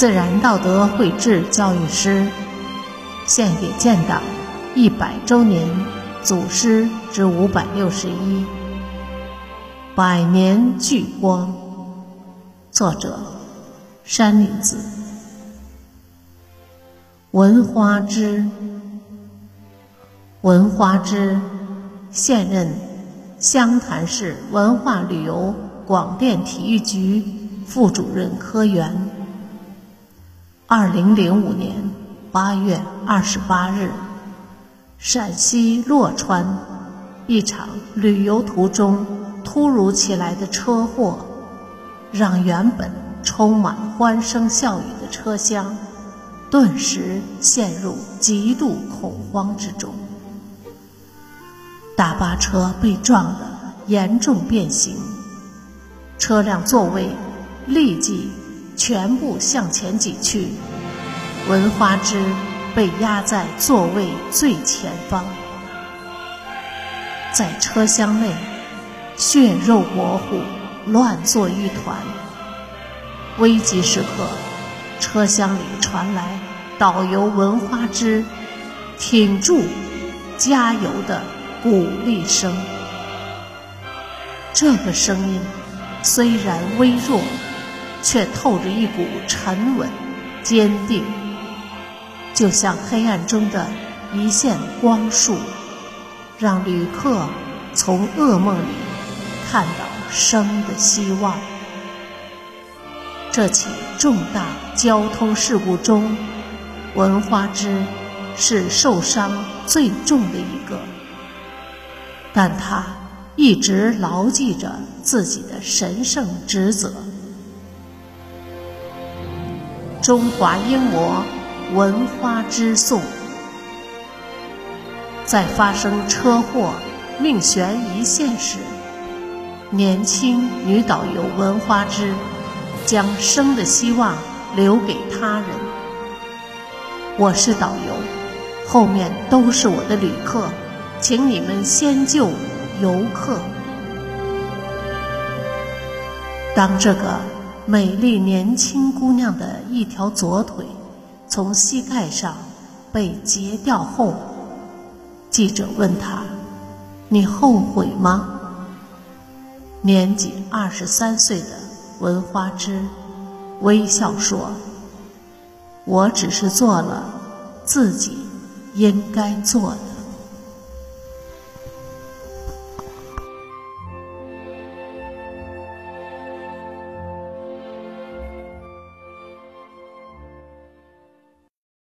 自然道德绘制教育师，献给建党一百周年祖师之五百六十一，百年聚光。作者：山林子。闻花枝，闻花枝，现任湘潭市文化旅游广电体育局副主任科员。二零零五年八月二十八日，陕西洛川一场旅游途中突如其来的车祸，让原本充满欢声笑语的车厢顿时陷入极度恐慌之中。大巴车被撞得严重变形，车辆座位立即。全部向前挤去，闻花枝被压在座位最前方，在车厢内血肉模糊，乱作一团。危急时刻，车厢里传来导游闻花枝“挺住，加油”的鼓励声。这个声音虽然微弱。却透着一股沉稳、坚定，就像黑暗中的一线光束，让旅客从噩梦里看到生的希望。这起重大交通事故中，文花枝是受伤最重的一个，但他一直牢记着自己的神圣职责。中华英模文花之颂，在发生车祸、命悬一线时，年轻女导游文花枝将生的希望留给他人。我是导游，后面都是我的旅客，请你们先救游客。当这个。美丽年轻姑娘的一条左腿从膝盖上被截掉后，记者问她：“你后悔吗？”年仅二十三岁的文花枝微笑说：“我只是做了自己应该做的。”